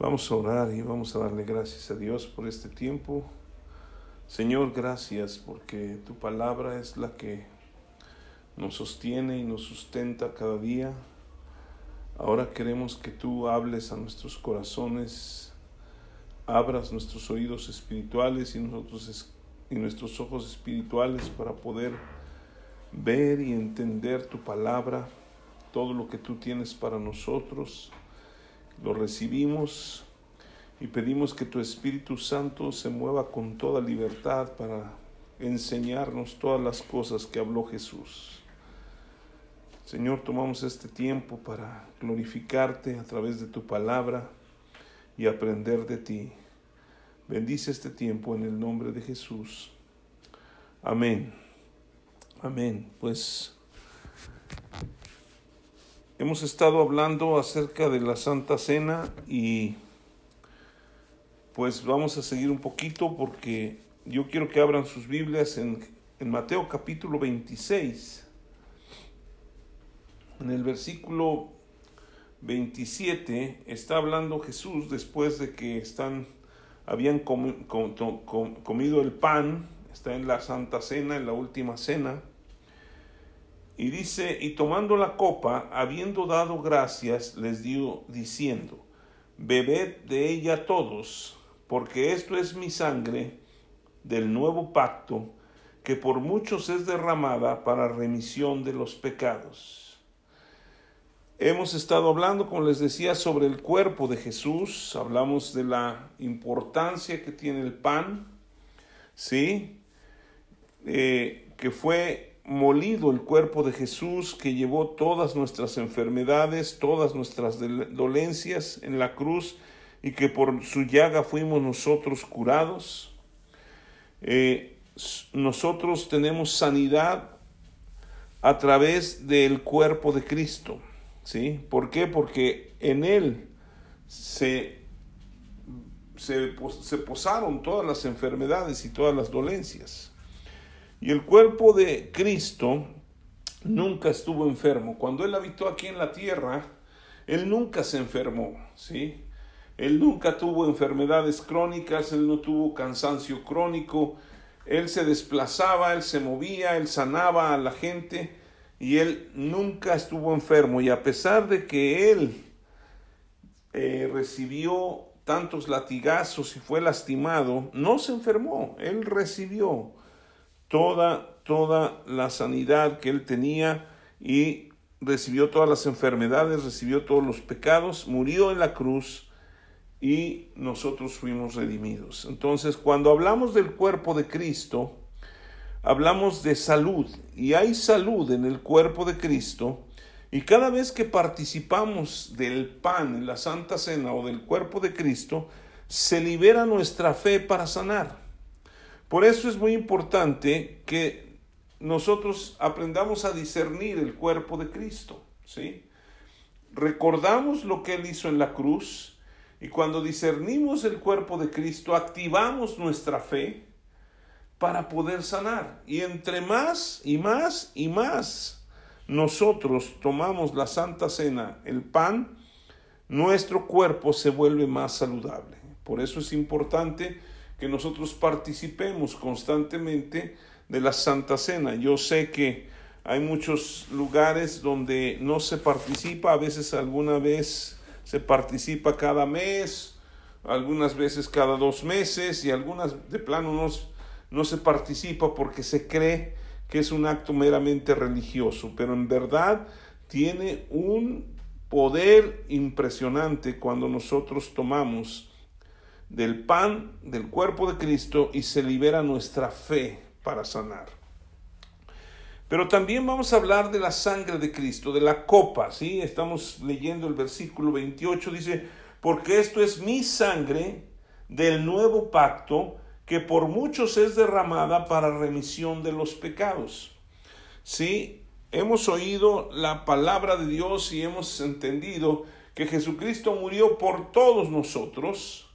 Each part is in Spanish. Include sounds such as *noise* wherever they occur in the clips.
Vamos a orar y vamos a darle gracias a Dios por este tiempo. Señor, gracias porque tu palabra es la que nos sostiene y nos sustenta cada día. Ahora queremos que tú hables a nuestros corazones, abras nuestros oídos espirituales y, nosotros, y nuestros ojos espirituales para poder ver y entender tu palabra, todo lo que tú tienes para nosotros lo recibimos y pedimos que tu Espíritu Santo se mueva con toda libertad para enseñarnos todas las cosas que habló Jesús. Señor, tomamos este tiempo para glorificarte a través de tu palabra y aprender de ti. Bendice este tiempo en el nombre de Jesús. Amén. Amén. Pues Hemos estado hablando acerca de la Santa Cena y pues vamos a seguir un poquito porque yo quiero que abran sus Biblias en, en Mateo capítulo 26. En el versículo 27 está hablando Jesús después de que están, habían comido el pan, está en la Santa Cena, en la última cena y dice, y tomando la copa, habiendo dado gracias, les dio diciendo, bebed de ella todos, porque esto es mi sangre del nuevo pacto, que por muchos es derramada para remisión de los pecados. Hemos estado hablando, como les decía, sobre el cuerpo de Jesús, hablamos de la importancia que tiene el pan, ¿sí? Eh, que fue molido el cuerpo de Jesús que llevó todas nuestras enfermedades, todas nuestras dolencias en la cruz y que por su llaga fuimos nosotros curados. Eh, nosotros tenemos sanidad a través del cuerpo de Cristo. ¿Sí? ¿Por qué? Porque en Él se, se, se posaron todas las enfermedades y todas las dolencias. Y el cuerpo de Cristo nunca estuvo enfermo. Cuando Él habitó aquí en la tierra, Él nunca se enfermó, ¿sí? Él nunca tuvo enfermedades crónicas, Él no tuvo cansancio crónico, Él se desplazaba, Él se movía, Él sanaba a la gente y Él nunca estuvo enfermo. Y a pesar de que Él eh, recibió tantos latigazos y fue lastimado, no se enfermó, Él recibió toda, toda la sanidad que él tenía y recibió todas las enfermedades, recibió todos los pecados, murió en la cruz y nosotros fuimos redimidos. Entonces, cuando hablamos del cuerpo de Cristo, hablamos de salud y hay salud en el cuerpo de Cristo y cada vez que participamos del pan en la Santa Cena o del cuerpo de Cristo, se libera nuestra fe para sanar. Por eso es muy importante que nosotros aprendamos a discernir el cuerpo de Cristo, ¿sí? Recordamos lo que Él hizo en la cruz y cuando discernimos el cuerpo de Cristo activamos nuestra fe para poder sanar. Y entre más y más y más nosotros tomamos la Santa Cena, el pan, nuestro cuerpo se vuelve más saludable. Por eso es importante que nosotros participemos constantemente de la Santa Cena. Yo sé que hay muchos lugares donde no se participa, a veces alguna vez se participa cada mes, algunas veces cada dos meses y algunas de plano no, no se participa porque se cree que es un acto meramente religioso, pero en verdad tiene un poder impresionante cuando nosotros tomamos del pan del cuerpo de Cristo y se libera nuestra fe para sanar. Pero también vamos a hablar de la sangre de Cristo, de la copa, ¿sí? Estamos leyendo el versículo 28, dice, porque esto es mi sangre del nuevo pacto que por muchos es derramada para remisión de los pecados. ¿Sí? Hemos oído la palabra de Dios y hemos entendido que Jesucristo murió por todos nosotros,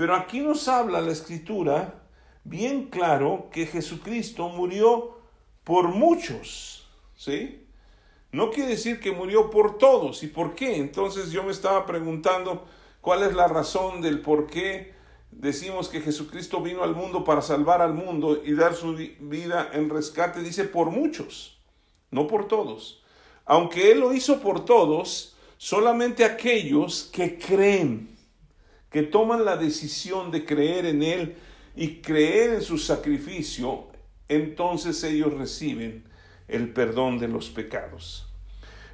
pero aquí nos habla la escritura bien claro que Jesucristo murió por muchos, ¿sí? No quiere decir que murió por todos. ¿Y por qué? Entonces yo me estaba preguntando, ¿Cuál es la razón del por qué decimos que Jesucristo vino al mundo para salvar al mundo y dar su vida en rescate? Dice por muchos, no por todos. Aunque Él lo hizo por todos, solamente aquellos que creen, que toman la decisión de creer en Él y creer en su sacrificio, entonces ellos reciben el perdón de los pecados.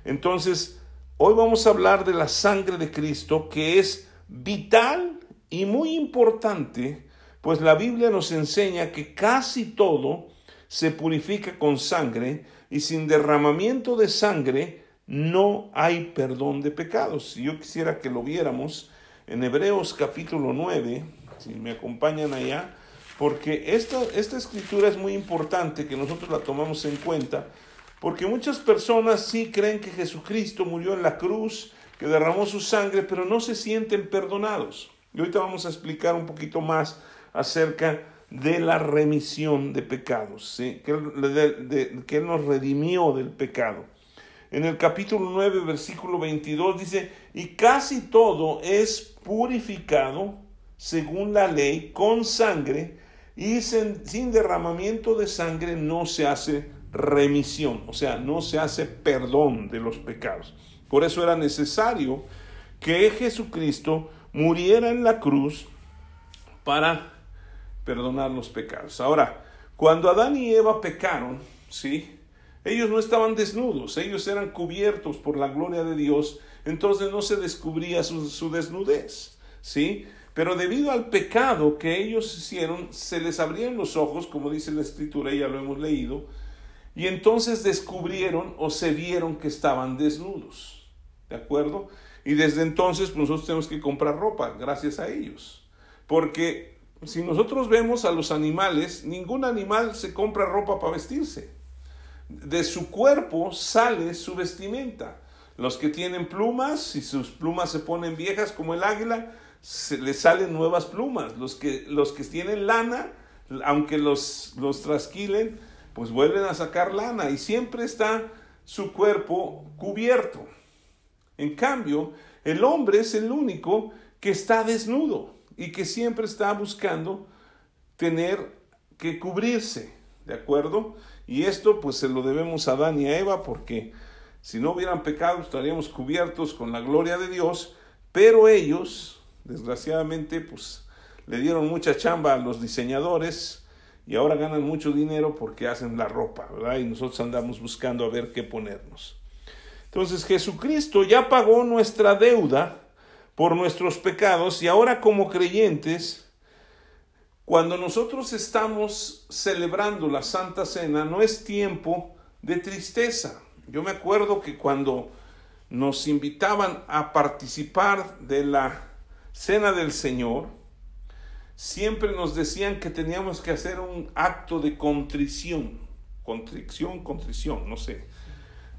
Entonces, hoy vamos a hablar de la sangre de Cristo que es vital y muy importante, pues la Biblia nos enseña que casi todo se purifica con sangre y sin derramamiento de sangre no hay perdón de pecados. Si yo quisiera que lo viéramos en Hebreos capítulo 9, si me acompañan allá, porque esta, esta escritura es muy importante que nosotros la tomamos en cuenta, porque muchas personas sí creen que Jesucristo murió en la cruz, que derramó su sangre, pero no se sienten perdonados. Y ahorita vamos a explicar un poquito más acerca de la remisión de pecados, ¿sí? que, que Él nos redimió del pecado. En el capítulo 9, versículo 22 dice, y casi todo es purificado según la ley con sangre, y sin, derramamiento de sangre no se hace remisión, o sea, no se hace perdón de los pecados. Por eso era necesario que Jesucristo muriera en la cruz para perdonar los pecados. Ahora, cuando Adán y Eva pecaron, ¿sí? Ellos no estaban desnudos, ellos eran cubiertos por la gloria de Dios, entonces no se descubría su, desnudez, ¿sí? Pero debido al pecado que ellos hicieron, se les abrieron los ojos, como dice la escritura, ya lo hemos leído, y entonces descubrieron o se vieron que estaban desnudos. ¿De acuerdo? Y desde entonces pues, nosotros tenemos que comprar ropa gracias a ellos. Porque si nosotros vemos a los animales, ningún animal se compra ropa para vestirse. De su cuerpo sale su vestimenta. Los que tienen plumas, si sus plumas se ponen viejas como el águila, se les salen nuevas plumas. Los que, los que tienen lana, aunque los, los trasquilen, pues vuelven a sacar lana y siempre está su cuerpo cubierto. En cambio, el hombre es el único que está desnudo y que siempre está buscando tener que cubrirse, ¿de acuerdo? Y esto pues se lo debemos a Adán y a Eva porque si no hubieran pecado estaríamos cubiertos con la gloria de Dios, pero ellos Desgraciadamente, pues le dieron mucha chamba a los diseñadores y ahora ganan mucho dinero porque hacen la ropa, ¿verdad? Y nosotros andamos buscando a ver qué ponernos. Entonces Jesucristo ya pagó nuestra deuda por nuestros pecados y ahora como creyentes, cuando nosotros estamos celebrando la Santa Cena, no es tiempo de tristeza. Yo me acuerdo que cuando nos invitaban a participar de la cena del Señor, siempre nos decían que teníamos que hacer un acto de contrición, contrición, contrición, no sé.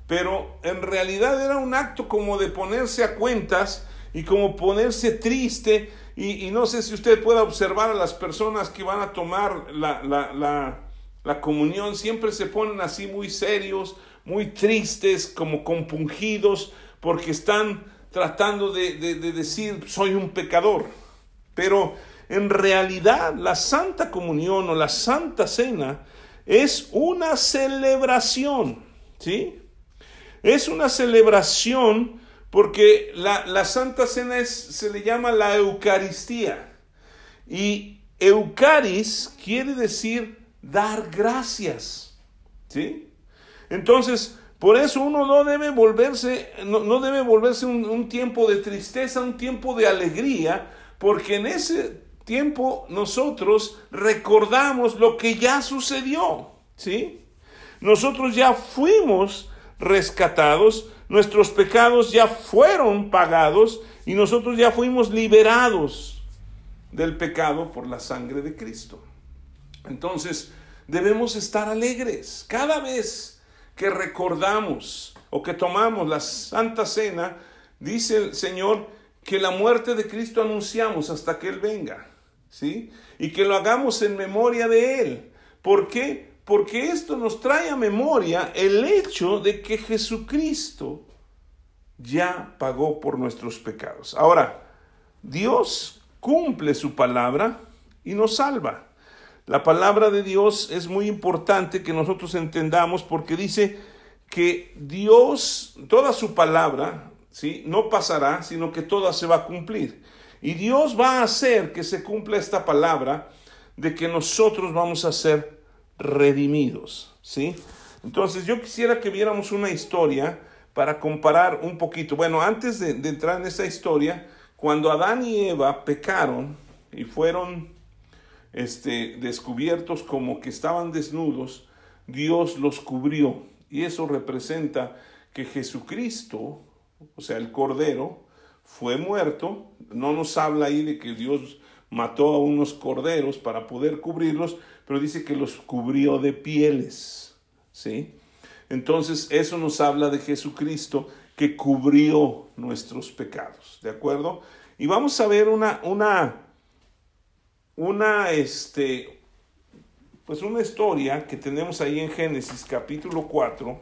Pero en realidad era un acto como de ponerse a cuentas y como ponerse triste. Y, no sé si usted puede observar a las personas que van a tomar la, la, la comunión, siempre se ponen así muy serios, muy tristes, como compungidos, porque están tratando de, decir soy un pecador. Pero en realidad la Santa Comunión o la Santa Cena es una celebración, ¿sí? Es una celebración porque la, Santa Cena es, se le llama la Eucaristía. Y Eucaris quiere decir dar gracias, ¿sí? Entonces, por eso uno no debe volverse, no, debe volverse un, tiempo de tristeza, un tiempo de alegría, porque en ese tiempo nosotros recordamos lo que ya sucedió, ¿sí? Nosotros ya fuimos rescatados, nuestros pecados ya fueron pagados y nosotros ya fuimos liberados del pecado por la sangre de Cristo. Entonces, debemos estar alegres cada vez que recordamos o que tomamos la Santa Cena, dice el Señor que la muerte de Cristo anunciamos hasta que Él venga, ¿sí? Y que lo hagamos en memoria de Él. ¿Por qué? Porque esto nos trae a memoria el hecho de que Jesucristo ya pagó por nuestros pecados. Ahora, Dios cumple su palabra y nos salva. La palabra de Dios es muy importante que nosotros entendamos porque dice que Dios, toda su palabra, ¿sí? no pasará, sino que toda se va a cumplir. Y Dios va a hacer que se cumpla esta palabra de que nosotros vamos a ser redimidos. ¿sí? Entonces yo quisiera que viéramos una historia para comparar un poquito. Bueno, antes de, entrar en esta historia, cuando Adán y Eva pecaron y fueron este, descubiertos como que estaban desnudos, Dios los cubrió. Y eso representa que Jesucristo, o sea, el Cordero, fue muerto. No nos habla ahí de que Dios mató a unos corderos para poder cubrirlos, pero dice que los cubrió de pieles. ¿Sí? Entonces, eso nos habla de Jesucristo que cubrió nuestros pecados. ¿De acuerdo? Y vamos a ver una, una una, este, pues una historia que tenemos ahí en Génesis capítulo 4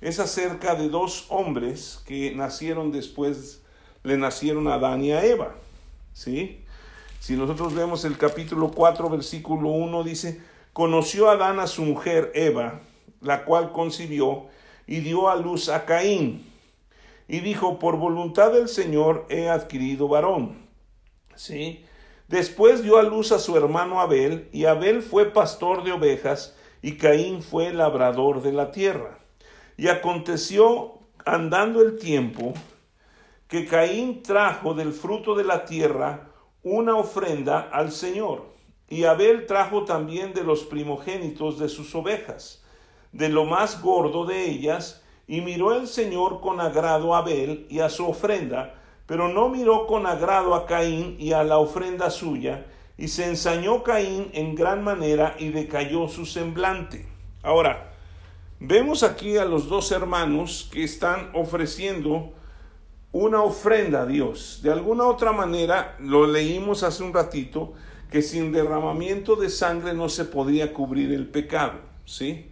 es acerca de dos hombres que nacieron después, le nacieron a Adán y a Eva. ¿Sí? Si nosotros vemos el capítulo 4, versículo 1, dice, conoció Adán a su mujer Eva, la cual concibió y dio a luz a Caín. Y dijo, por voluntad del Señor he adquirido varón. ¿Sí? Después dio a luz a su hermano Abel, y Abel fue pastor de ovejas, y Caín fue labrador de la tierra. Y aconteció, andando el tiempo, que Caín trajo del fruto de la tierra una ofrenda al Señor, y Abel trajo también de los primogénitos de sus ovejas, de lo más gordo de ellas, y miró el Señor con agrado a Abel y a su ofrenda, pero no miró con agrado a Caín y a la ofrenda suya, y se ensañó Caín en gran manera y decayó su semblante. Ahora, vemos aquí a los dos hermanos que están ofreciendo una ofrenda a Dios. De alguna otra manera, lo leímos hace un ratito, que sin derramamiento de sangre no se podía cubrir el pecado, ¿sí?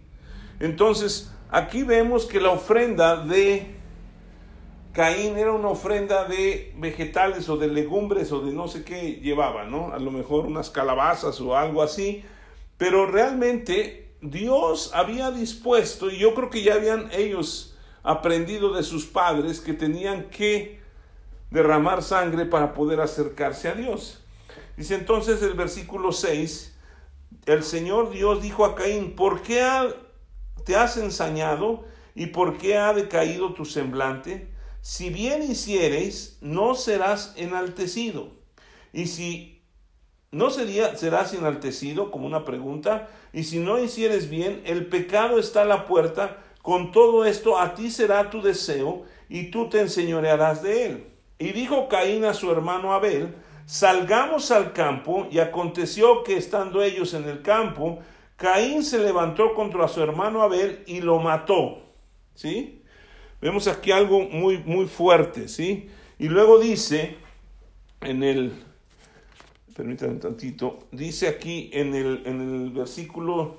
Entonces, aquí vemos que la ofrenda de Caín era una ofrenda de vegetales o de legumbres o de no sé qué llevaba, ¿no? A lo mejor unas calabazas o algo así, pero realmente Dios había dispuesto, y yo creo que ya habían ellos aprendido de sus padres que tenían que derramar sangre para poder acercarse a Dios. Dice entonces el versículo 6, el Señor Dios dijo a Caín, ¿por qué te has ensañado y por qué ha decaído tu semblante? si bien hiciereis, no serás enaltecido. Y si no sería, serás enaltecido, como una pregunta, y si no hicieres bien, el pecado está a la puerta, con todo esto a ti será tu deseo, y tú te enseñorearás de él. Y dijo Caín a su hermano Abel, salgamos al campo, y aconteció que estando ellos en el campo, Caín se levantó contra su hermano Abel y lo mató. ¿Sí? Vemos aquí algo muy, muy fuerte, ¿sí? Y luego dice en el, permítanme un tantito, dice aquí en el, en el versículo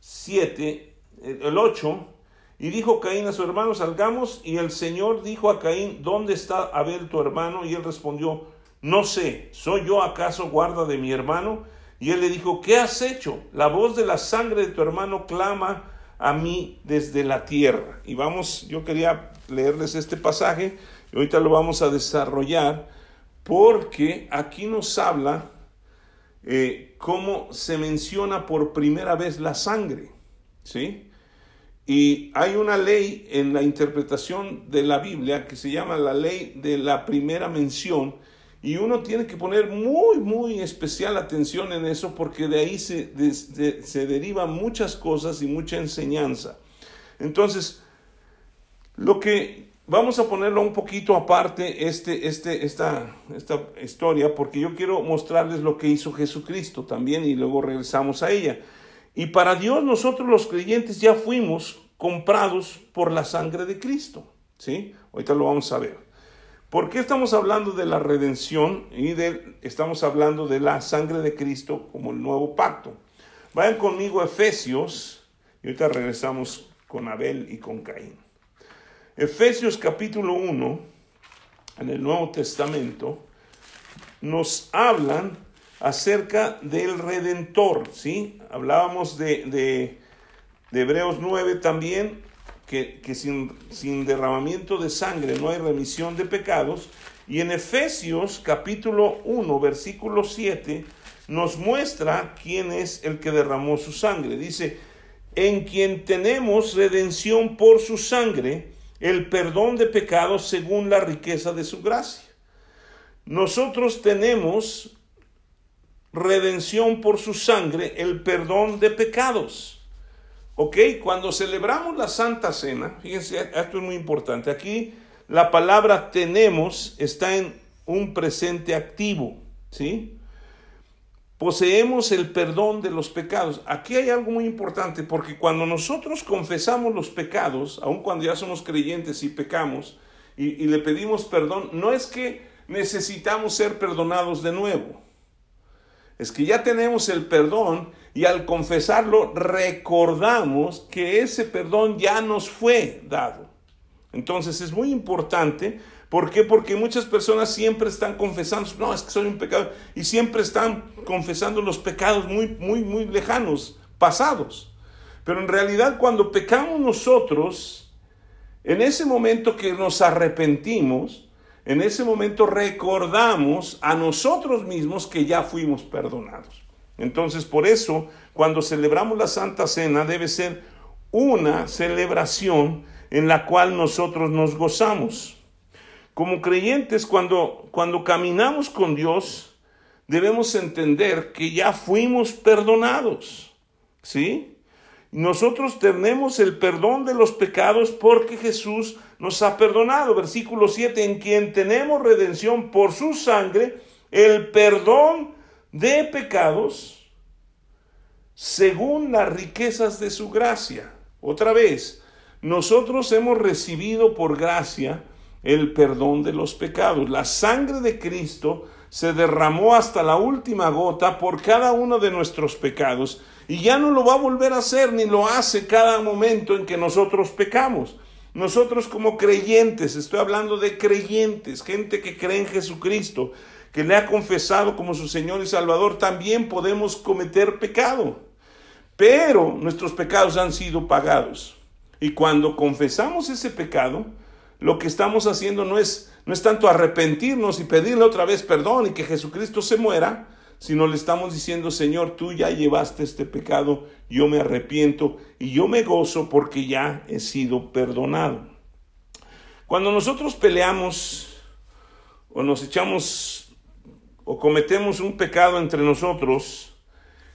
7, el 8, y dijo Caín a su hermano, salgamos, y el Señor dijo a Caín, ¿dónde está Abel tu hermano? Y él respondió, no sé, ¿soy yo acaso guarda de mi hermano? Y él le dijo, ¿qué has hecho? La voz de la sangre de tu hermano clama a mí desde la tierra. Y vamos, yo quería leerles este pasaje, y ahorita lo vamos a desarrollar, porque aquí nos habla eh, cómo se menciona por primera vez la sangre, ¿sí? Y hay una ley en la interpretación de la Biblia que se llama la ley de la primera mención, y uno tiene que poner muy, muy especial atención en eso porque de ahí se, se derivan muchas cosas y mucha enseñanza. Entonces, lo que vamos a ponerlo un poquito aparte, este, este, esta, esta historia, porque yo quiero mostrarles lo que hizo Jesucristo también y luego regresamos a ella. Y para Dios nosotros los creyentes ya fuimos comprados por la sangre de Cristo. ¿Sí? Ahorita lo vamos a ver. ¿Por qué estamos hablando de la redención y de, estamos hablando de la sangre de Cristo como el nuevo pacto? Vayan conmigo a Efesios y ahorita regresamos con Abel y con Caín. Efesios capítulo 1, en el Nuevo Testamento, nos hablan acerca del Redentor, ¿sí? Hablábamos de, de, Hebreos 9 también, que, sin, sin, derramamiento de sangre no hay remisión de pecados. Y en Efesios capítulo 1, versículo 7, nos muestra quién es el que derramó su sangre. Dice, en quien tenemos redención por su sangre, el perdón de pecados según la riqueza de su gracia. Nosotros tenemos redención por su sangre, el perdón de pecados. ¿Ok? Cuando celebramos la Santa Cena, fíjense, esto es muy importante. Aquí la palabra tenemos está en un presente activo, ¿sí? Poseemos el perdón de los pecados. Aquí hay algo muy importante porque cuando nosotros confesamos los pecados, aun cuando ya somos creyentes y pecamos, y, y le pedimos perdón, no es que necesitamos ser perdonados de nuevo es que ya tenemos el perdón y al confesarlo recordamos que ese perdón ya nos fue dado. Entonces es muy importante. ¿Por qué? Porque muchas personas siempre están confesando, no, es que soy un pecado, y siempre están confesando los pecados muy, muy, muy lejanos, pasados. Pero en realidad cuando pecamos nosotros, en ese momento que nos arrepentimos, en ese momento recordamos a nosotros mismos que ya fuimos perdonados. Entonces, por eso, cuando celebramos la Santa Cena, debe ser una celebración en la cual nosotros nos gozamos. Como creyentes, cuando, cuando caminamos con Dios, debemos entender que ya fuimos perdonados. ¿Sí? Nosotros tenemos el perdón de los pecados porque Jesús nos ha perdonado. Versículo 7, en quien tenemos redención por su sangre, el perdón de pecados según las riquezas de su gracia. Otra vez, nosotros hemos recibido por gracia el perdón de los pecados. La sangre de Cristo se derramó hasta la última gota por cada uno de nuestros pecados y ya no lo va a volver a hacer ni lo hace cada momento en que nosotros pecamos. Nosotros como creyentes, estoy hablando de creyentes, gente que cree en Jesucristo, que le ha confesado como su Señor y Salvador, también podemos cometer pecado. Pero nuestros pecados han sido pagados. Y cuando confesamos ese pecado, lo que estamos haciendo no es, no es tanto arrepentirnos y pedirle otra vez perdón y que Jesucristo se muera, sino le estamos diciendo, Señor, tú ya llevaste este pecado, yo me arrepiento y yo me gozo porque ya he sido perdonado. Cuando nosotros peleamos o nos echamos o cometemos un pecado entre nosotros,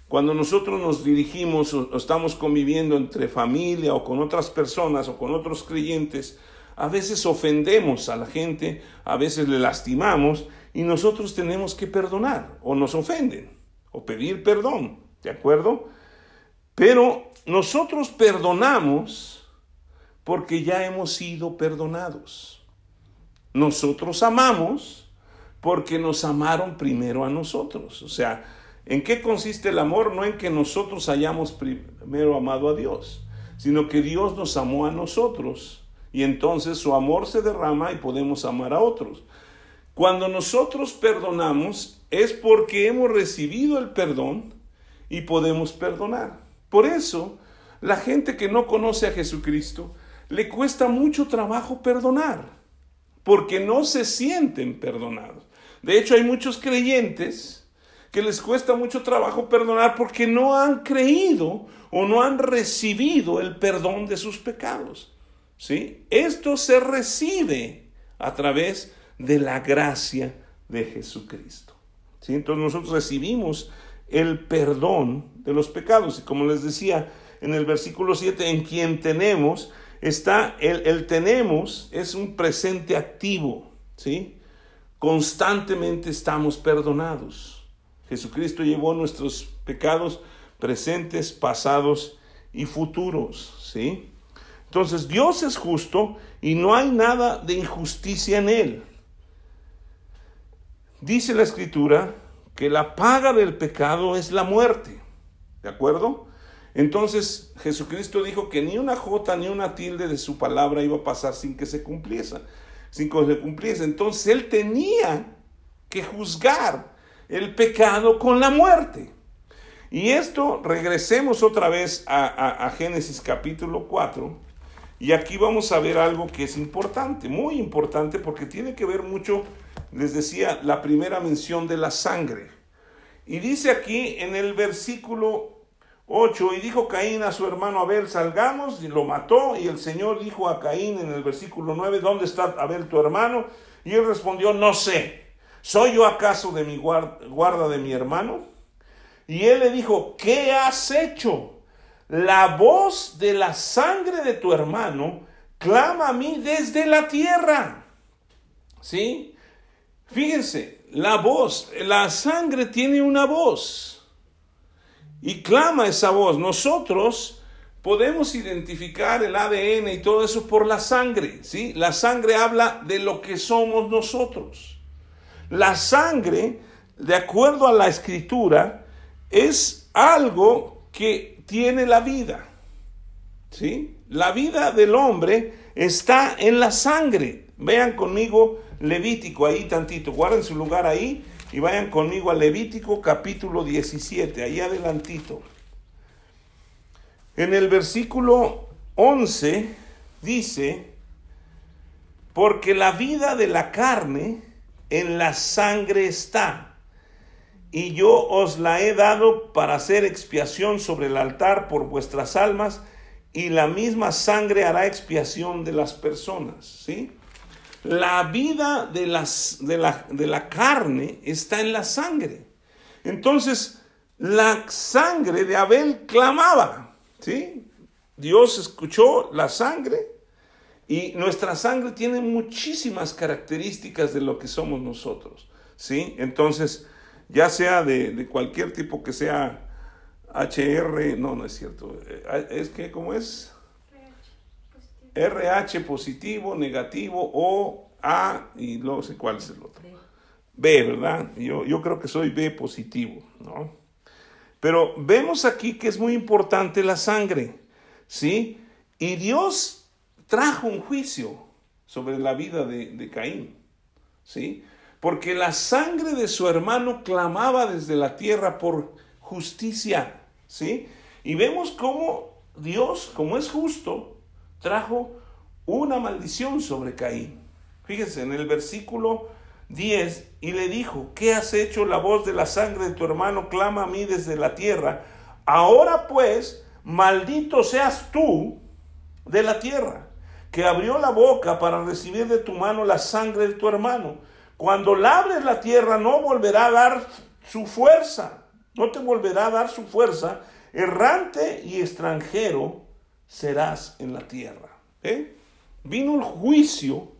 cuando nosotros nos dirigimos o estamos conviviendo entre familia o con otras personas o con otros creyentes, a veces ofendemos a la gente, a veces le lastimamos y nosotros tenemos que perdonar o nos ofenden o pedir perdón, ¿de acuerdo? Pero nosotros perdonamos porque ya hemos sido perdonados. Nosotros amamos porque nos amaron primero a nosotros. O sea, ¿en qué consiste el amor? No en que nosotros hayamos primero amado a Dios, sino que Dios nos amó a nosotros y entonces su amor se derrama y podemos amar a otros. Cuando nosotros perdonamos es porque hemos recibido el perdón y podemos perdonar. Por eso, la gente que no conoce a Jesucristo le cuesta mucho trabajo perdonar, porque no se sienten perdonados. De hecho, hay muchos creyentes que les cuesta mucho trabajo perdonar porque no han creído o no han recibido el perdón de sus pecados. ¿Sí? Esto se recibe a través de la gracia de Jesucristo. ¿Sí? Entonces nosotros recibimos el perdón de los pecados. Y como les decía en el versículo 7, en quien tenemos, está el, el tenemos, es un presente activo. ¿sí? Constantemente estamos perdonados. Jesucristo llevó nuestros pecados presentes, pasados y futuros. ¿sí? Entonces Dios es justo y no hay nada de injusticia en él. Dice la escritura que la paga del pecado es la muerte. ¿De acuerdo? Entonces Jesucristo dijo que ni una jota ni una tilde de su palabra iba a pasar sin que se cumpliese, sin que se cumpliese. Entonces él tenía que juzgar el pecado con la muerte. Y esto, regresemos otra vez a, Génesis capítulo 4. Y aquí vamos a ver algo que es importante, muy importante, porque tiene que ver mucho, les decía, la primera mención de la sangre. Y dice aquí en el versículo 8, y dijo Caín a su hermano Abel, salgamos, y lo mató, y el Señor dijo a Caín en el versículo 9, ¿dónde está Abel tu hermano? Y él respondió, no sé, ¿soy yo acaso de mi guarda de mi hermano? Y él le dijo, ¿qué has hecho? La voz de la sangre de tu hermano clama a mí desde la tierra. ¿Sí? Fíjense, la voz, la sangre tiene una voz y clama esa voz. Nosotros podemos identificar el ADN y todo eso por la sangre, ¿sí? La sangre habla de lo que somos nosotros. La sangre, de acuerdo a la escritura, es algo que tiene la vida, ¿sí? La vida del hombre está en la sangre. Vean conmigo Levítico ahí tantito, guarden su lugar ahí y vayan conmigo a Levítico capítulo 17, ahí adelantito. En el versículo 11 dice, porque la vida de la carne en la sangre está, y yo os la he dado para hacer expiación sobre el altar por vuestras almas, y la misma sangre hará expiación de las personas, ¿sí? La vida de, las, de, la, de la carne está en la sangre. Entonces, la sangre de Abel clamaba, ¿sí? Dios escuchó la sangre y nuestra sangre tiene muchísimas características de lo que somos nosotros, ¿sí? Entonces, ya sea de, cualquier tipo que sea HR, no, no es cierto, eh, es que, ¿cómo es? RH positivo, negativo, O, A y no sé cuál es el otro. B, ¿verdad? Yo, yo creo que soy B positivo, ¿no? Pero vemos aquí que es muy importante la sangre, ¿sí? Y Dios trajo un juicio sobre la vida de, de Caín, ¿sí? Porque la sangre de su hermano clamaba desde la tierra por justicia, ¿sí? Y vemos cómo Dios, como es justo, trajo una maldición sobre Caín. Fíjense en el versículo 10 y le dijo, ¿qué has hecho? La voz de la sangre de tu hermano clama a mí desde la tierra. Ahora pues, maldito seas tú de la tierra, que abrió la boca para recibir de tu mano la sangre de tu hermano. Cuando labres la tierra no volverá a dar su fuerza, no te volverá a dar su fuerza, errante y extranjero serás en la tierra. ¿eh? Vino el juicio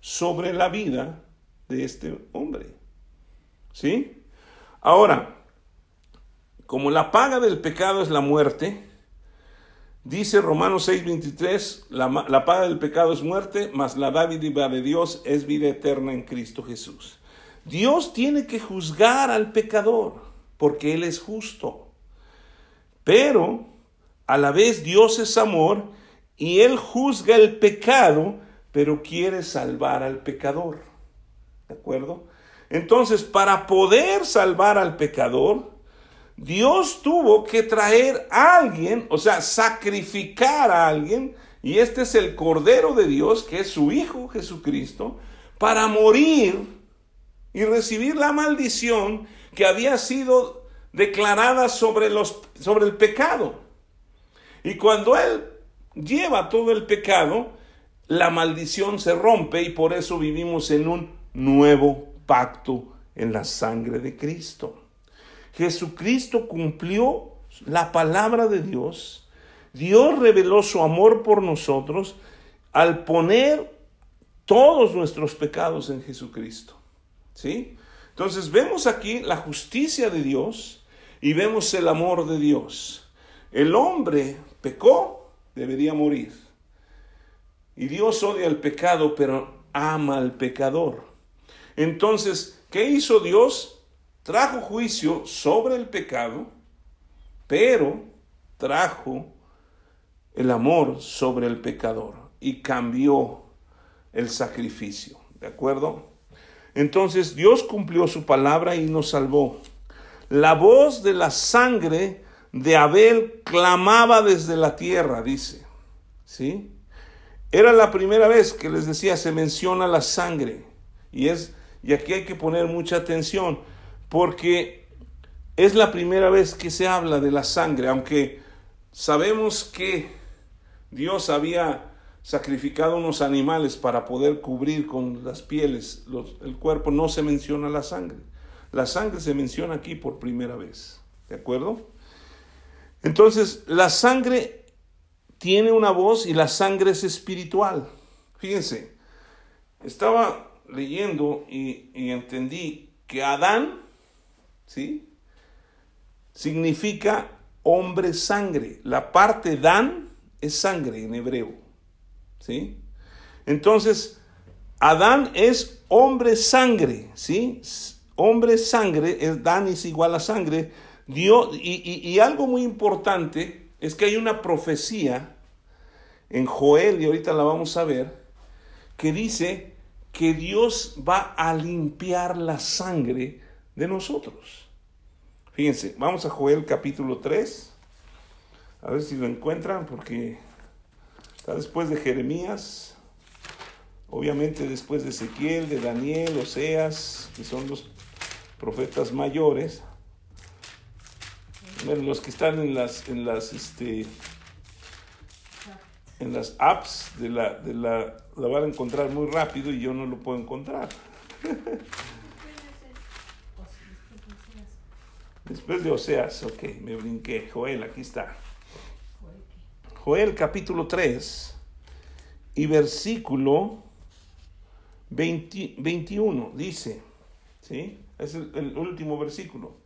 sobre la vida de este hombre. ¿Sí? Ahora, como la paga del pecado es la muerte, dice Romanos 6:23, la, la paga del pecado es muerte, mas la dádiva de Dios es vida eterna en Cristo Jesús. Dios tiene que juzgar al pecador, porque Él es justo. Pero a la vez Dios es amor y Él juzga el pecado, pero quiere salvar al pecador. ¿De acuerdo? Entonces, para poder salvar al pecador, Dios tuvo que traer a alguien, o sea, sacrificar a alguien, y este es el Cordero de Dios, que es su Hijo Jesucristo, para morir y recibir la maldición que había sido declarada sobre, los, sobre el pecado. Y cuando Él lleva todo el pecado, la maldición se rompe y por eso vivimos en un nuevo pacto en la sangre de Cristo. Jesucristo cumplió la palabra de Dios. Dios reveló su amor por nosotros al poner todos nuestros pecados en Jesucristo. ¿Sí? Entonces vemos aquí la justicia de Dios y vemos el amor de Dios. El hombre pecó, debería morir. Y Dios odia el pecado, pero ama al pecador. Entonces, ¿qué hizo Dios? Trajo juicio sobre el pecado, pero trajo el amor sobre el pecador y cambió el sacrificio. ¿De acuerdo? Entonces Dios cumplió su palabra y nos salvó. La voz de la sangre de Abel clamaba desde la tierra, dice. ¿Sí? Era la primera vez que les decía se menciona la sangre. Y es y aquí hay que poner mucha atención porque es la primera vez que se habla de la sangre, aunque sabemos que Dios había sacrificado unos animales para poder cubrir con las pieles el cuerpo, no se menciona la sangre. La sangre se menciona aquí por primera vez, ¿de acuerdo? Entonces, la sangre tiene una voz y la sangre es espiritual. Fíjense, estaba leyendo y, entendí que Adán, ¿sí? Significa hombre sangre. La parte Dan es sangre en hebreo, ¿sí? Entonces, Adán es hombre sangre, ¿sí? Hombre sangre, es Dan es igual a sangre. Dios, y, y algo muy importante es que hay una profecía en Joel, y ahorita la vamos a ver, que dice que Dios va a limpiar la sangre de nosotros. Fíjense, vamos a Joel capítulo 3, a ver si lo encuentran, porque está después de Jeremías, obviamente después de Ezequiel, de Daniel, Oseas, que son los profetas mayores, los que están en las, en las, este, en las apps de la, de la, la van a encontrar muy rápido y yo no lo puedo encontrar. *laughs* Después de Oseas, ok, me brinqué. Joel, aquí está. Joel capítulo 3 y versículo 21 dice, ¿sí? Es el, el último versículo.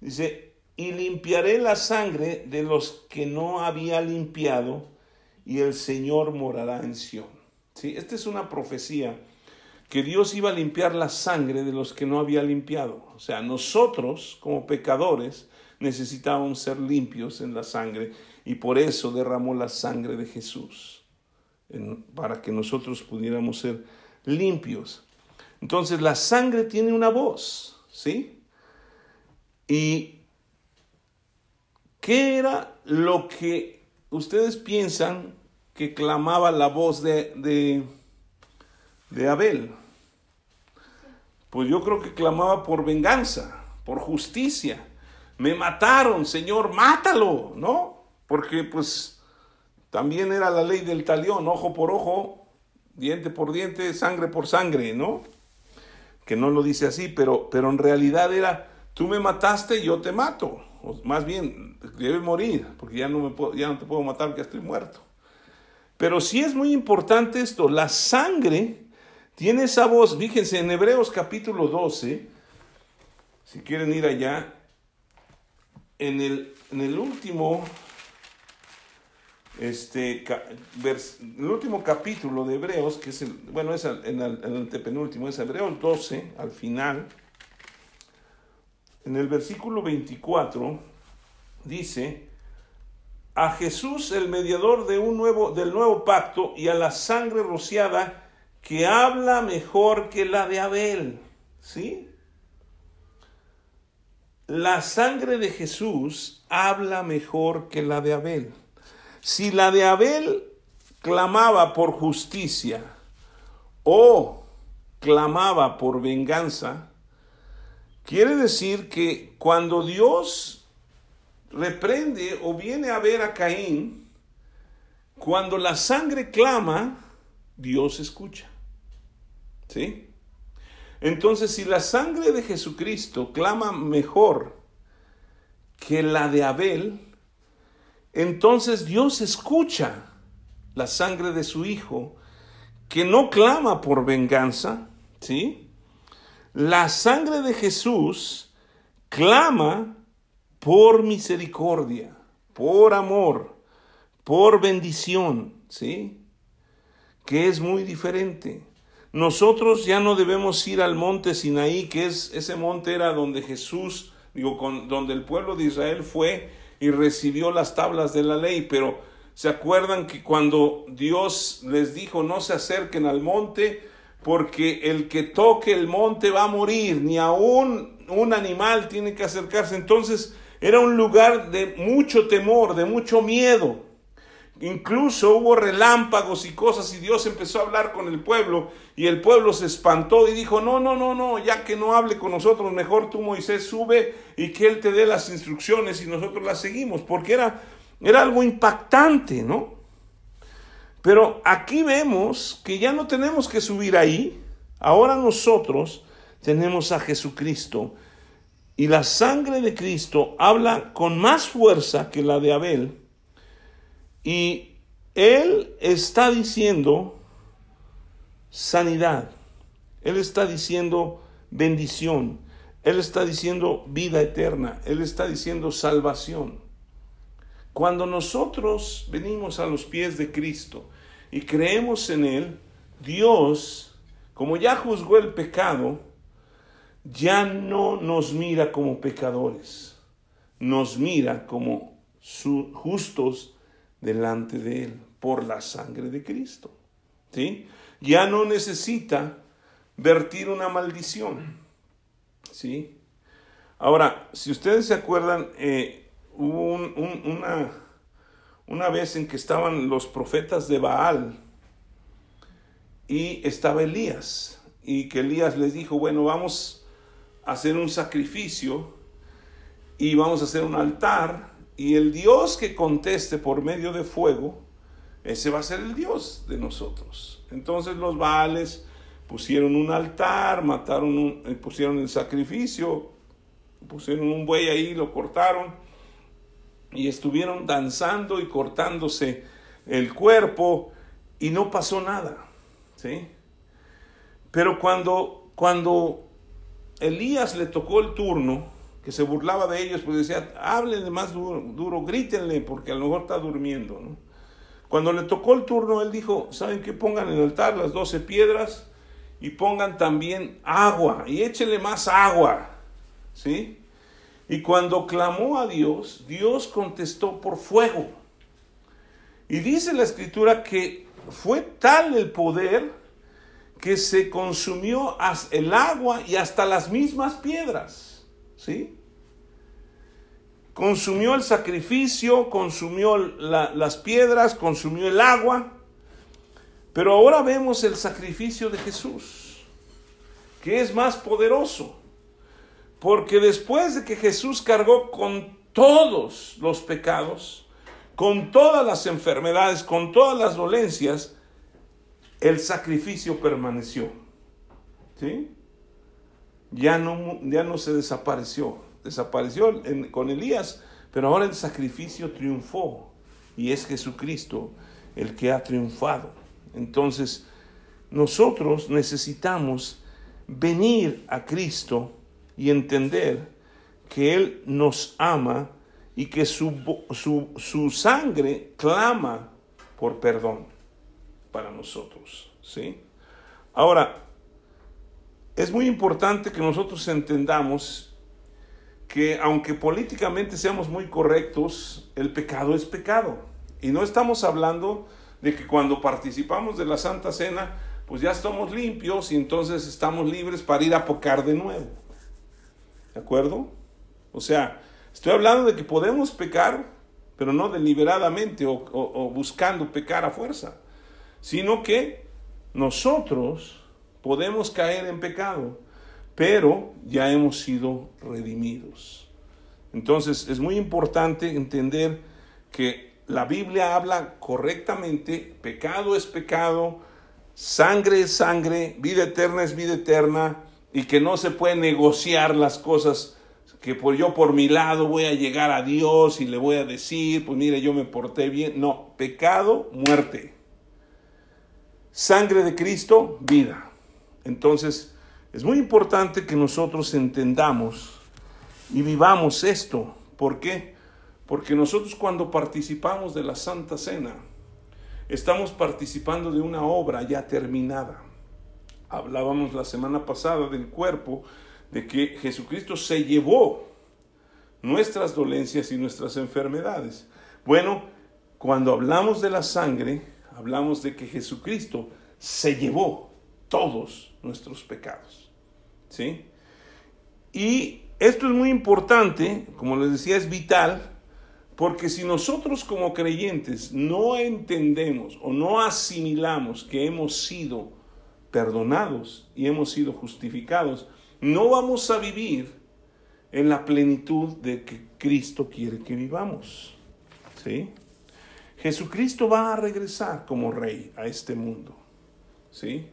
Dice, y limpiaré la sangre de los que no había limpiado y el Señor morará en Sión. ¿Sí? Esta es una profecía que Dios iba a limpiar la sangre de los que no había limpiado. O sea, nosotros como pecadores necesitábamos ser limpios en la sangre y por eso derramó la sangre de Jesús, para que nosotros pudiéramos ser limpios. Entonces la sangre tiene una voz, ¿sí? ¿Y qué era lo que ustedes piensan que clamaba la voz de, de, de Abel. Pues yo creo que clamaba por venganza, por justicia. Me mataron, Señor, mátalo, ¿no? Porque pues también era la ley del talión, ojo por ojo, diente por diente, sangre por sangre, ¿no? Que no lo dice así, pero, pero en realidad era, tú me mataste, yo te mato más bien debe morir, porque ya no, me puedo, ya no te puedo matar, porque ya estoy muerto. Pero sí es muy importante esto, la sangre tiene esa voz, fíjense en Hebreos capítulo 12, si quieren ir allá, en el, en el último, este, el último capítulo de Hebreos, que es el, bueno, es el, en el penúltimo, es Hebreos 12, al final, en el versículo 24 dice, a Jesús el mediador de un nuevo, del nuevo pacto y a la sangre rociada que habla mejor que la de Abel. ¿Sí? La sangre de Jesús habla mejor que la de Abel. Si la de Abel clamaba por justicia o clamaba por venganza, Quiere decir que cuando Dios reprende o viene a ver a Caín, cuando la sangre clama, Dios escucha. ¿Sí? Entonces, si la sangre de Jesucristo clama mejor que la de Abel, entonces Dios escucha la sangre de su Hijo, que no clama por venganza, ¿sí? La sangre de Jesús clama por misericordia, por amor, por bendición, ¿sí? Que es muy diferente. Nosotros ya no debemos ir al monte Sinaí, que es ese monte era donde Jesús, digo, con, donde el pueblo de Israel fue y recibió las tablas de la ley, pero se acuerdan que cuando Dios les dijo no se acerquen al monte, porque el que toque el monte va a morir, ni aún un animal tiene que acercarse. Entonces era un lugar de mucho temor, de mucho miedo. Incluso hubo relámpagos y cosas y Dios empezó a hablar con el pueblo y el pueblo se espantó y dijo, no, no, no, no, ya que no hable con nosotros, mejor tú Moisés sube y que él te dé las instrucciones y nosotros las seguimos, porque era, era algo impactante, ¿no? Pero aquí vemos que ya no tenemos que subir ahí, ahora nosotros tenemos a Jesucristo y la sangre de Cristo habla con más fuerza que la de Abel y Él está diciendo sanidad, Él está diciendo bendición, Él está diciendo vida eterna, Él está diciendo salvación. Cuando nosotros venimos a los pies de Cristo y creemos en Él, Dios, como ya juzgó el pecado, ya no nos mira como pecadores, nos mira como justos delante de Él por la sangre de Cristo. ¿sí? Ya no necesita vertir una maldición. ¿sí? Ahora, si ustedes se acuerdan, eh, hubo una, una vez en que estaban los profetas de Baal y estaba Elías. Y que Elías les dijo, bueno, vamos a hacer un sacrificio y vamos a hacer un altar y el Dios que conteste por medio de fuego, ese va a ser el Dios de nosotros. Entonces los Baales pusieron un altar, mataron un, eh, pusieron el sacrificio, pusieron un buey ahí, lo cortaron y estuvieron danzando y cortándose el cuerpo y no pasó nada, ¿sí? Pero cuando cuando Elías le tocó el turno, que se burlaba de ellos, pues decía, háblenle más duro, grítenle, porque a lo mejor está durmiendo. Cuando le tocó el turno, él dijo, ¿saben qué? Pongan en el altar las doce piedras y pongan también agua, y échenle más agua, ¿sí? Y cuando clamó a Dios, Dios contestó por fuego. Y dice la escritura que fue tal el poder que se consumió el agua y hasta las mismas piedras. ¿Sí? Consumió el sacrificio, consumió las piedras, consumió el agua, pero ahora vemos el sacrificio de Jesús, que es más poderoso, porque después de que Jesús cargó con todos los pecados, con todas las enfermedades, con todas las dolencias, el sacrificio permaneció. ¿Sí? Ya no, ya no se desapareció, desapareció con Elías, pero ahora el sacrificio triunfó y es Jesucristo el que ha triunfado. Entonces, nosotros necesitamos venir a Cristo y entender que Él nos ama y que su, su, su sangre clama por perdón para nosotros. ¿sí? Ahora, es muy importante que nosotros entendamos que aunque políticamente seamos muy correctos, el pecado es pecado. Y no estamos hablando de que cuando participamos de la Santa Cena, pues ya estamos limpios y entonces estamos libres para ir a pecar de nuevo. ¿De acuerdo? O sea, estoy hablando de que podemos pecar, pero no deliberadamente o, o buscando pecar a fuerza, sino que nosotros podemos caer en pecado, pero ya hemos sido redimidos. Entonces es muy importante entender que la Biblia habla correctamente, pecado es pecado, sangre es sangre, vida eterna es vida eterna, y que no se puede negociar las cosas, que por yo por mi lado voy a llegar a Dios y le voy a decir, pues mire, yo me porté bien. No, pecado, muerte. Sangre de Cristo, vida. Entonces, es muy importante que nosotros entendamos y vivamos esto. ¿Por qué? Porque nosotros cuando participamos de la Santa Cena, estamos participando de una obra ya terminada. Hablábamos la semana pasada del cuerpo, de que Jesucristo se llevó nuestras dolencias y nuestras enfermedades. Bueno, cuando hablamos de la sangre, hablamos de que Jesucristo se llevó todos nuestros pecados. ¿Sí? Y esto es muy importante, como les decía, es vital, porque si nosotros como creyentes no entendemos o no asimilamos que hemos sido perdonados y hemos sido justificados, no vamos a vivir en la plenitud de que Cristo quiere que vivamos. ¿Sí? Jesucristo va a regresar como rey a este mundo. ¿Sí?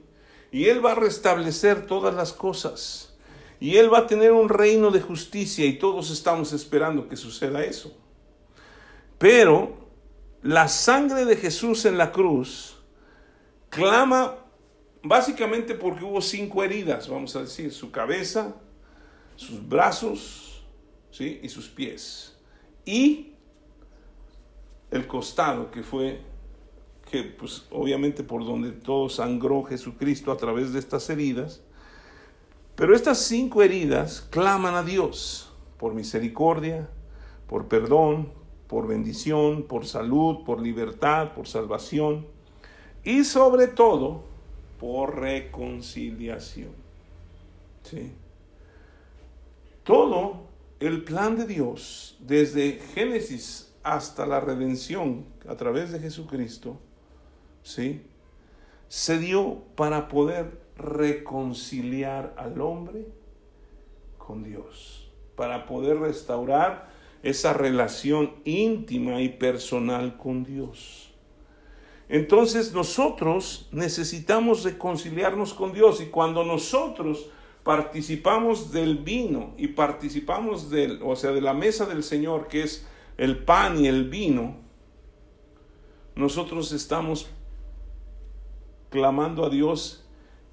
Y Él va a restablecer todas las cosas. Y Él va a tener un reino de justicia y todos estamos esperando que suceda eso. Pero la sangre de Jesús en la cruz clama básicamente porque hubo cinco heridas, vamos a decir, su cabeza, sus brazos ¿sí? y sus pies. Y el costado que fue, que pues obviamente por donde todo sangró Jesucristo a través de estas heridas. Pero estas cinco heridas claman a Dios por misericordia, por perdón, por bendición, por salud, por libertad, por salvación y sobre todo por reconciliación. Todo el plan de Dios, desde Génesis hasta la redención a través de Jesucristo, ¿sí? se dio para poder reconciliar al hombre con Dios, para poder restaurar esa relación íntima y personal con Dios. Entonces nosotros necesitamos reconciliarnos con Dios y cuando nosotros participamos del vino y participamos del, o sea, de la mesa del Señor, que es el pan y el vino, nosotros estamos clamando a Dios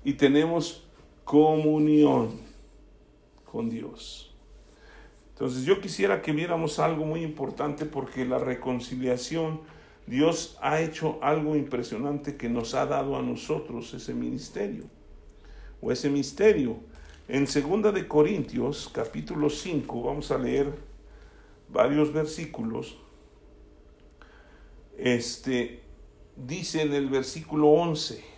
y tenemos comunión con Dios. Entonces yo quisiera que viéramos algo muy importante porque la reconciliación, Dios ha hecho algo impresionante que nos ha dado a nosotros ese ministerio o ese misterio. En 2 de Corintios, capítulo 5, vamos a leer varios versículos. Este dice en el versículo 11,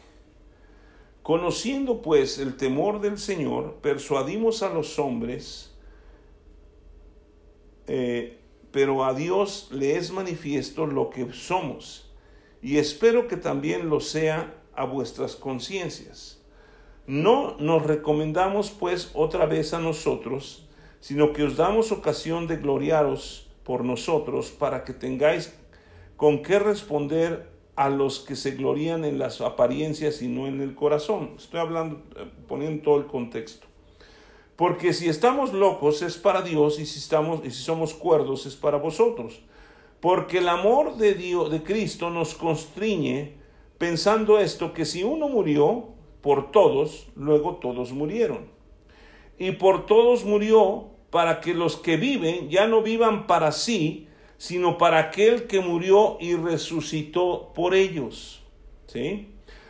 conociendo pues el temor del Señor, persuadimos a los hombres eh, pero a Dios le es manifiesto lo que somos, y espero que también lo sea a vuestras conciencias. No nos recomendamos pues otra vez a nosotros, sino que os damos ocasión de gloriaros por nosotros para que tengáis con qué responder a los que se glorían en las apariencias y no en el corazón. Estoy hablando, eh, poniendo todo el contexto. Porque si estamos locos es para Dios y si, estamos, y si somos cuerdos es para vosotros. Porque el amor de Dios, de Cristo, nos constriñe pensando esto, que si uno murió por todos, luego todos murieron. Y por todos murió para que los que viven ya no vivan para sí, sino para aquel que murió y resucitó por ellos. ¿Sí?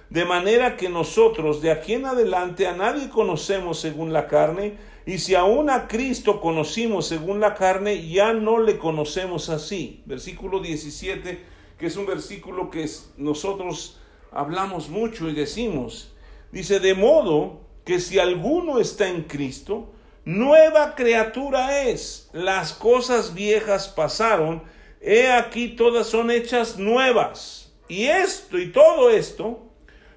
De manera que nosotros de aquí en adelante a nadie conocemos según la carne, y si aún a Cristo conocimos según la carne, ya no le conocemos así. Versículo 17, que es un versículo que nosotros hablamos mucho y decimos, dice, de modo que si alguno está en Cristo, nueva criatura es, las cosas viejas pasaron, he aquí todas son hechas nuevas. Y esto y todo esto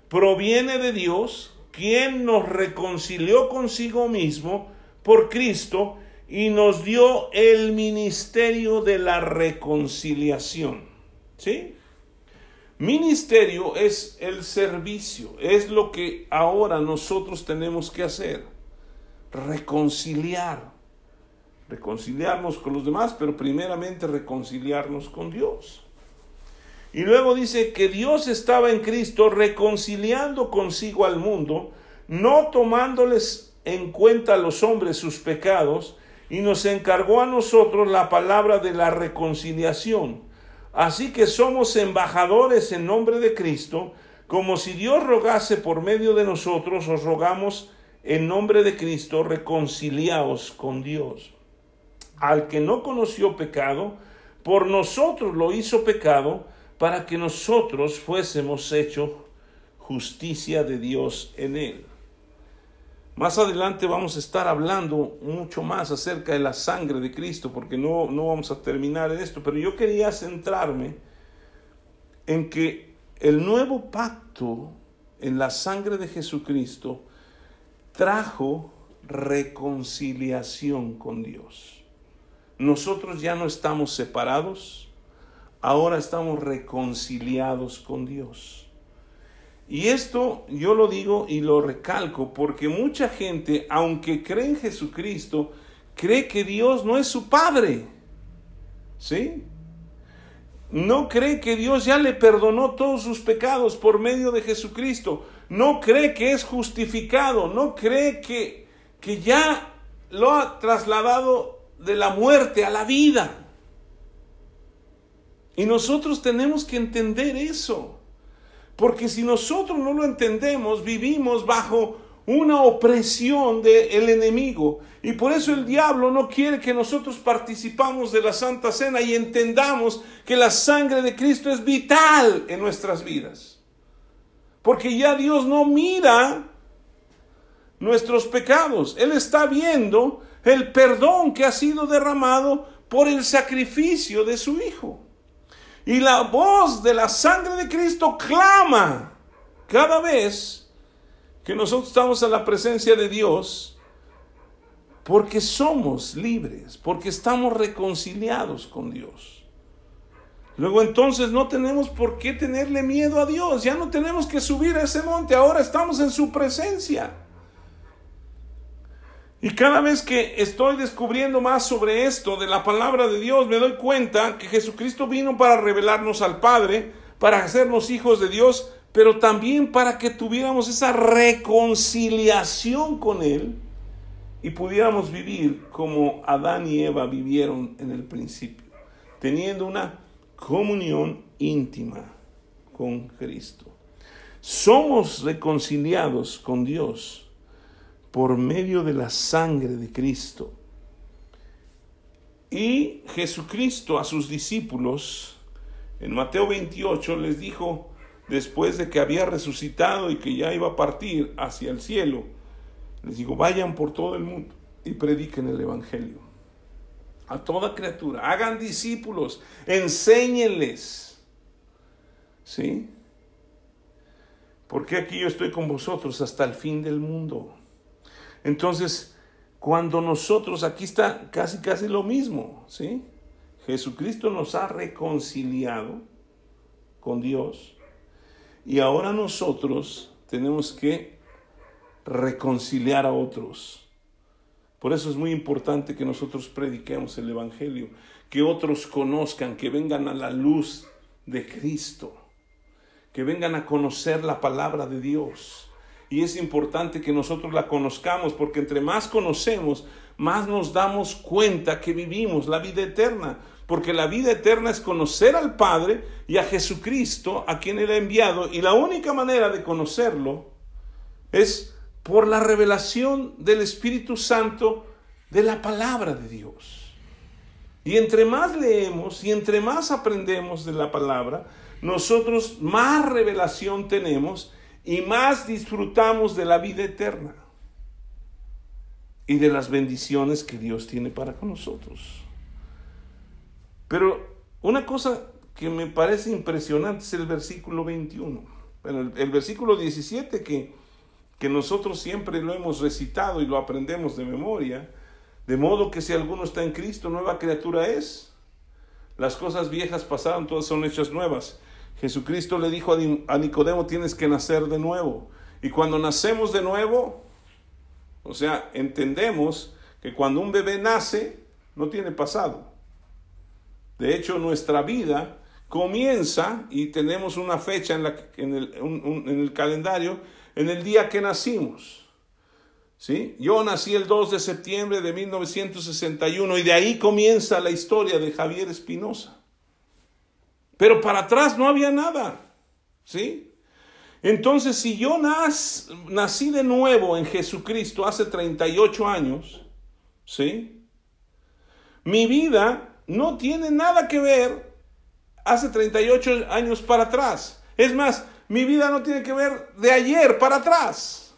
proviene de Dios, quien nos reconcilió consigo mismo por Cristo y nos dio el ministerio de la reconciliación. ¿Sí? Ministerio es el servicio, es lo que ahora nosotros tenemos que hacer. Reconciliar. Reconciliarnos con los demás, pero primeramente reconciliarnos con Dios. Y luego dice que Dios estaba en Cristo reconciliando consigo al mundo, no tomándoles en cuenta a los hombres sus pecados, y nos encargó a nosotros la palabra de la reconciliación. Así que somos embajadores en nombre de Cristo, como si Dios rogase por medio de nosotros, os rogamos en nombre de Cristo, reconciliaos con Dios. Al que no conoció pecado, por nosotros lo hizo pecado, para que nosotros fuésemos hechos justicia de Dios en él. Más adelante vamos a estar hablando mucho más acerca de la sangre de Cristo, porque no, no vamos a terminar en esto, pero yo quería centrarme en que el nuevo pacto en la sangre de Jesucristo trajo reconciliación con Dios. Nosotros ya no estamos separados, ahora estamos reconciliados con Dios. Y esto yo lo digo y lo recalco porque mucha gente, aunque cree en Jesucristo, cree que Dios no es su Padre. ¿Sí? No cree que Dios ya le perdonó todos sus pecados por medio de Jesucristo. No cree que es justificado. No cree que, que ya lo ha trasladado de la muerte a la vida. Y nosotros tenemos que entender eso. Porque si nosotros no lo entendemos, vivimos bajo una opresión del enemigo. Y por eso el diablo no quiere que nosotros participamos de la Santa Cena y entendamos que la sangre de Cristo es vital en nuestras vidas. Porque ya Dios no mira nuestros pecados. Él está viendo el perdón que ha sido derramado por el sacrificio de su Hijo. Y la voz de la sangre de Cristo clama cada vez que nosotros estamos en la presencia de Dios, porque somos libres, porque estamos reconciliados con Dios. Luego entonces no tenemos por qué tenerle miedo a Dios, ya no tenemos que subir a ese monte, ahora estamos en su presencia. Y cada vez que estoy descubriendo más sobre esto de la palabra de Dios, me doy cuenta que Jesucristo vino para revelarnos al Padre, para hacernos hijos de Dios, pero también para que tuviéramos esa reconciliación con Él y pudiéramos vivir como Adán y Eva vivieron en el principio, teniendo una comunión íntima con Cristo. Somos reconciliados con Dios por medio de la sangre de Cristo. Y Jesucristo a sus discípulos, en Mateo 28, les dijo, después de que había resucitado y que ya iba a partir hacia el cielo, les dijo, vayan por todo el mundo y prediquen el Evangelio. A toda criatura, hagan discípulos, enséñenles. ¿Sí? Porque aquí yo estoy con vosotros hasta el fin del mundo. Entonces, cuando nosotros, aquí está casi, casi lo mismo, ¿sí? Jesucristo nos ha reconciliado con Dios y ahora nosotros tenemos que reconciliar a otros. Por eso es muy importante que nosotros prediquemos el Evangelio, que otros conozcan, que vengan a la luz de Cristo, que vengan a conocer la palabra de Dios y es importante que nosotros la conozcamos porque entre más conocemos, más nos damos cuenta que vivimos la vida eterna. Porque la vida eterna es conocer al Padre y a Jesucristo, a quien Él ha enviado. Y la única manera de conocerlo es por la revelación del Espíritu Santo de la palabra de Dios. Y entre más leemos y entre más aprendemos de la palabra, nosotros más revelación tenemos y más disfrutamos de la vida eterna y de las bendiciones que Dios tiene para con nosotros. Pero una cosa que me parece impresionante es el versículo 21. el, el versículo 17 que, que nosotros siempre lo hemos recitado y lo aprendemos de memoria, de modo que si alguno está en Cristo, nueva criatura es. Las cosas viejas pasaron, todas son hechas nuevas. Jesucristo le dijo a Nicodemo, tienes que nacer de nuevo. Y cuando nacemos de nuevo, o sea, entendemos que cuando un bebé nace, no tiene pasado. De hecho, nuestra vida comienza y tenemos una fecha en, el, en el calendario en el día que nacimos. ¿Sí? Yo nací el 2 de septiembre de 1961 y de ahí comienza la historia de Javier Espinosa. Pero para atrás no había nada. ¿Sí? Entonces, si yo nací de nuevo en Jesucristo hace 38 años, ¿sí? Mi vida no tiene nada que ver hace 38 años para atrás. Es más, mi vida no tiene que ver de ayer para atrás.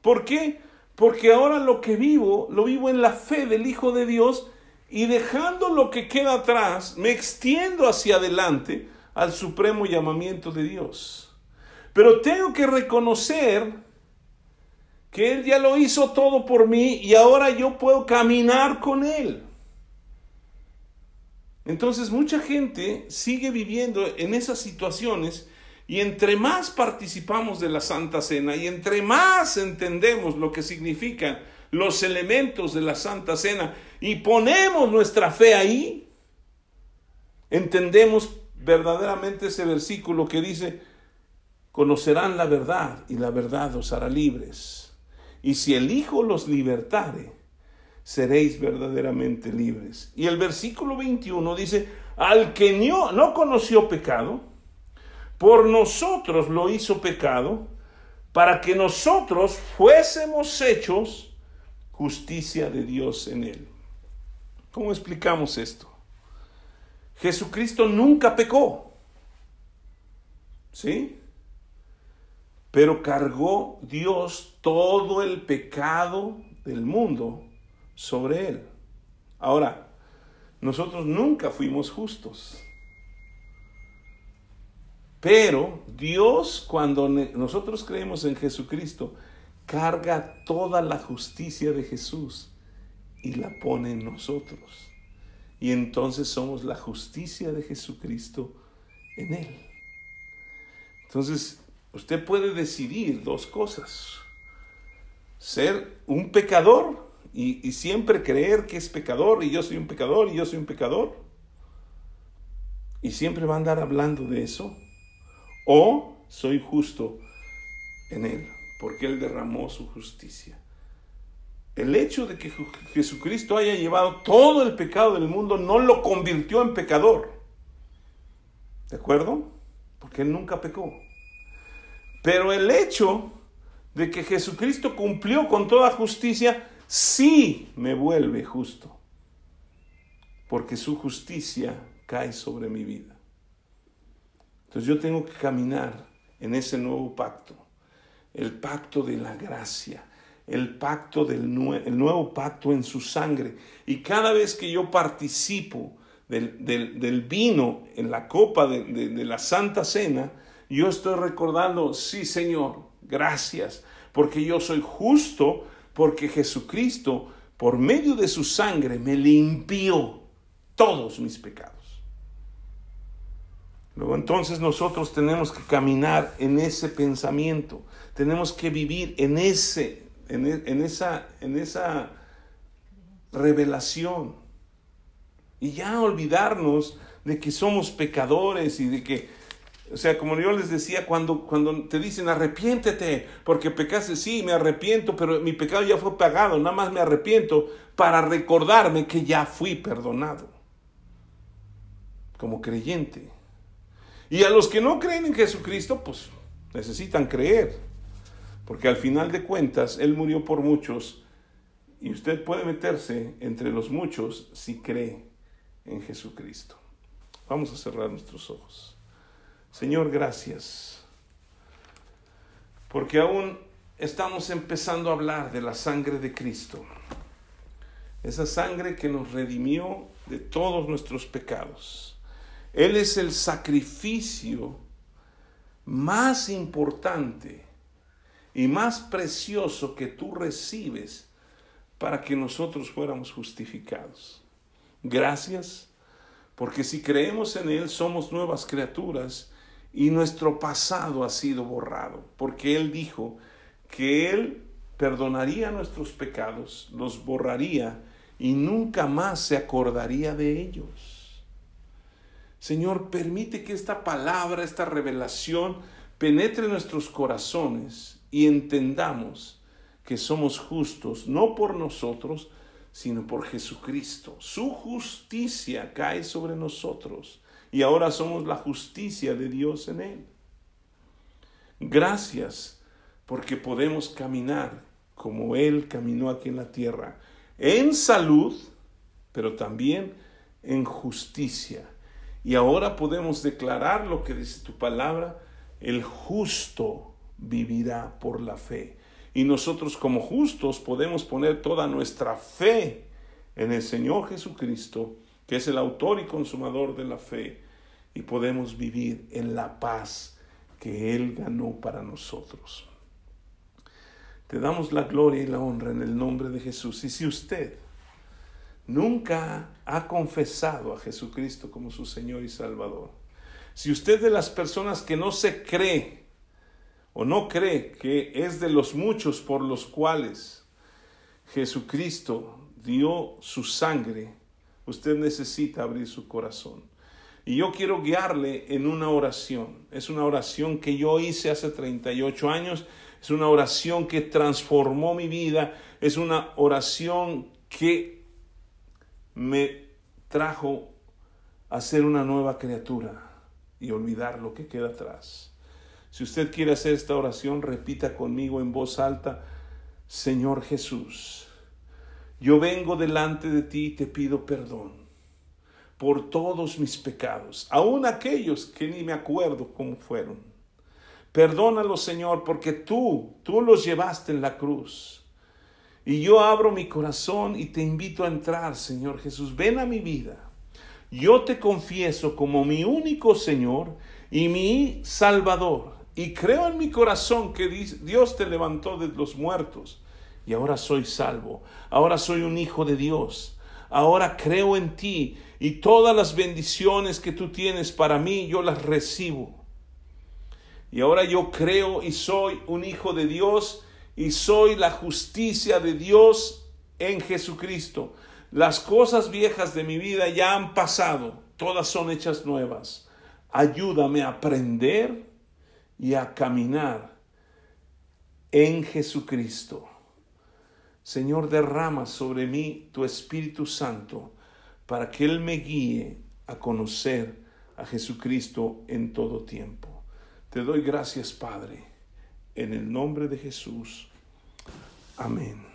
¿Por qué? Porque ahora lo que vivo, lo vivo en la fe del Hijo de Dios y dejando lo que queda atrás, me extiendo hacia adelante al supremo llamamiento de Dios. Pero tengo que reconocer que Él ya lo hizo todo por mí y ahora yo puedo caminar con Él. Entonces mucha gente sigue viviendo en esas situaciones y entre más participamos de la Santa Cena y entre más entendemos lo que significan los elementos de la Santa Cena y ponemos nuestra fe ahí, entendemos verdaderamente ese versículo que dice, conocerán la verdad y la verdad os hará libres. Y si el Hijo los libertare, seréis verdaderamente libres. Y el versículo 21 dice, al que no, no conoció pecado, por nosotros lo hizo pecado, para que nosotros fuésemos hechos justicia de Dios en él. ¿Cómo explicamos esto? Jesucristo nunca pecó. ¿Sí? Pero cargó Dios todo el pecado del mundo sobre él. Ahora, nosotros nunca fuimos justos. Pero Dios, cuando nosotros creemos en Jesucristo, carga toda la justicia de Jesús y la pone en nosotros. Y entonces somos la justicia de Jesucristo en Él. Entonces, usted puede decidir dos cosas. Ser un pecador y, siempre creer que es pecador y yo soy un pecador y yo soy un pecador. Y siempre va a andar hablando de eso. O soy justo en Él, porque Él derramó su justicia. El hecho de que Jesucristo haya llevado todo el pecado del mundo no lo convirtió en pecador. ¿De acuerdo? Porque Él nunca pecó. Pero el hecho de que Jesucristo cumplió con toda justicia sí me vuelve justo, porque su justicia cae sobre mi vida. Entonces yo tengo que caminar en ese nuevo pacto, el pacto de la gracia, el pacto del el nuevo pacto en su sangre. Y cada vez que yo participo del, vino en la copa de, de la Santa Cena, yo estoy recordando, sí Señor, gracias, porque yo soy justo porque Jesucristo, por medio de su sangre, me limpió todos mis pecados. Luego entonces nosotros tenemos que caminar en ese pensamiento, tenemos que vivir en, ese, en, e, esa, en esa revelación. Y ya olvidarnos de que somos pecadores y de que o sea, como yo les decía, cuando, cuando te dicen arrepiéntete porque pecaste, sí, me arrepiento, pero mi pecado ya fue pagado, nada más me arrepiento para recordarme que ya fui perdonado. Como creyente. Y a los que no creen en Jesucristo, pues necesitan creer, porque al final de cuentas Él murió por muchos y usted puede meterse entre los muchos si cree en Jesucristo. Vamos a cerrar nuestros ojos. Señor, gracias, porque aún estamos empezando a hablar de la sangre de Cristo, esa sangre que nos redimió de todos nuestros pecados. Él es el sacrificio más importante y más precioso que tú recibes para que nosotros fuéramos justificados. Gracias, porque si creemos en Él somos nuevas criaturas y nuestro pasado ha sido borrado, porque Él dijo que Él perdonaría nuestros pecados, los borraría y nunca más se acordaría de ellos. Señor, permite que esta palabra, esta revelación penetre nuestros corazones y entendamos que somos justos, no por nosotros, sino por Jesucristo. Su justicia cae sobre nosotros y ahora somos la justicia de Dios en Él. Gracias porque podemos caminar como Él caminó aquí en la tierra, en salud, pero también en justicia. Y ahora podemos declarar lo que dice tu palabra, el justo vivirá por la fe. Y nosotros como justos podemos poner toda nuestra fe en el Señor Jesucristo, que es el autor y consumador de la fe, y podemos vivir en la paz que Él ganó para nosotros. Te damos la gloria y la honra en el nombre de Jesús. Y si usted nunca ha confesado a Jesucristo como su Señor y Salvador, si usted de las personas que no se cree o no cree que es de los muchos por los cuales Jesucristo dio su sangre, usted necesita abrir su corazón. Y yo quiero guiarle en una oración. Es una oración que yo hice hace 38 años. Es una oración que transformó mi vida. Es una oración que me trajo a ser una nueva criatura y olvidar lo que queda atrás. Si usted quiere hacer esta oración, repita conmigo en voz alta, Señor Jesús, yo vengo delante de ti y te pido perdón por todos mis pecados, aun aquellos que ni me acuerdo cómo fueron. Perdónalos, Señor, porque tú, tú los llevaste en la cruz. Y yo abro mi corazón y te invito a entrar, Señor Jesús. Ven a mi vida. Yo te confieso como mi único Señor y mi Salvador. Y creo en mi corazón que Dios te levantó de los muertos. Y ahora soy salvo. Ahora soy un hijo de Dios ahora creo en ti y todas las bendiciones que tú tienes para mí, yo las recibo. Y ahora yo creo y soy un hijo de Dios y soy la justicia de Dios en Jesucristo. Las cosas viejas de mi vida ya han pasado, todas son hechas nuevas. Ayúdame a aprender y a caminar en Jesucristo. Señor, derrama sobre mí tu Espíritu Santo para que Él me guíe a conocer a Jesucristo en todo tiempo. Te doy gracias, Padre, en el nombre de Jesús. Amén.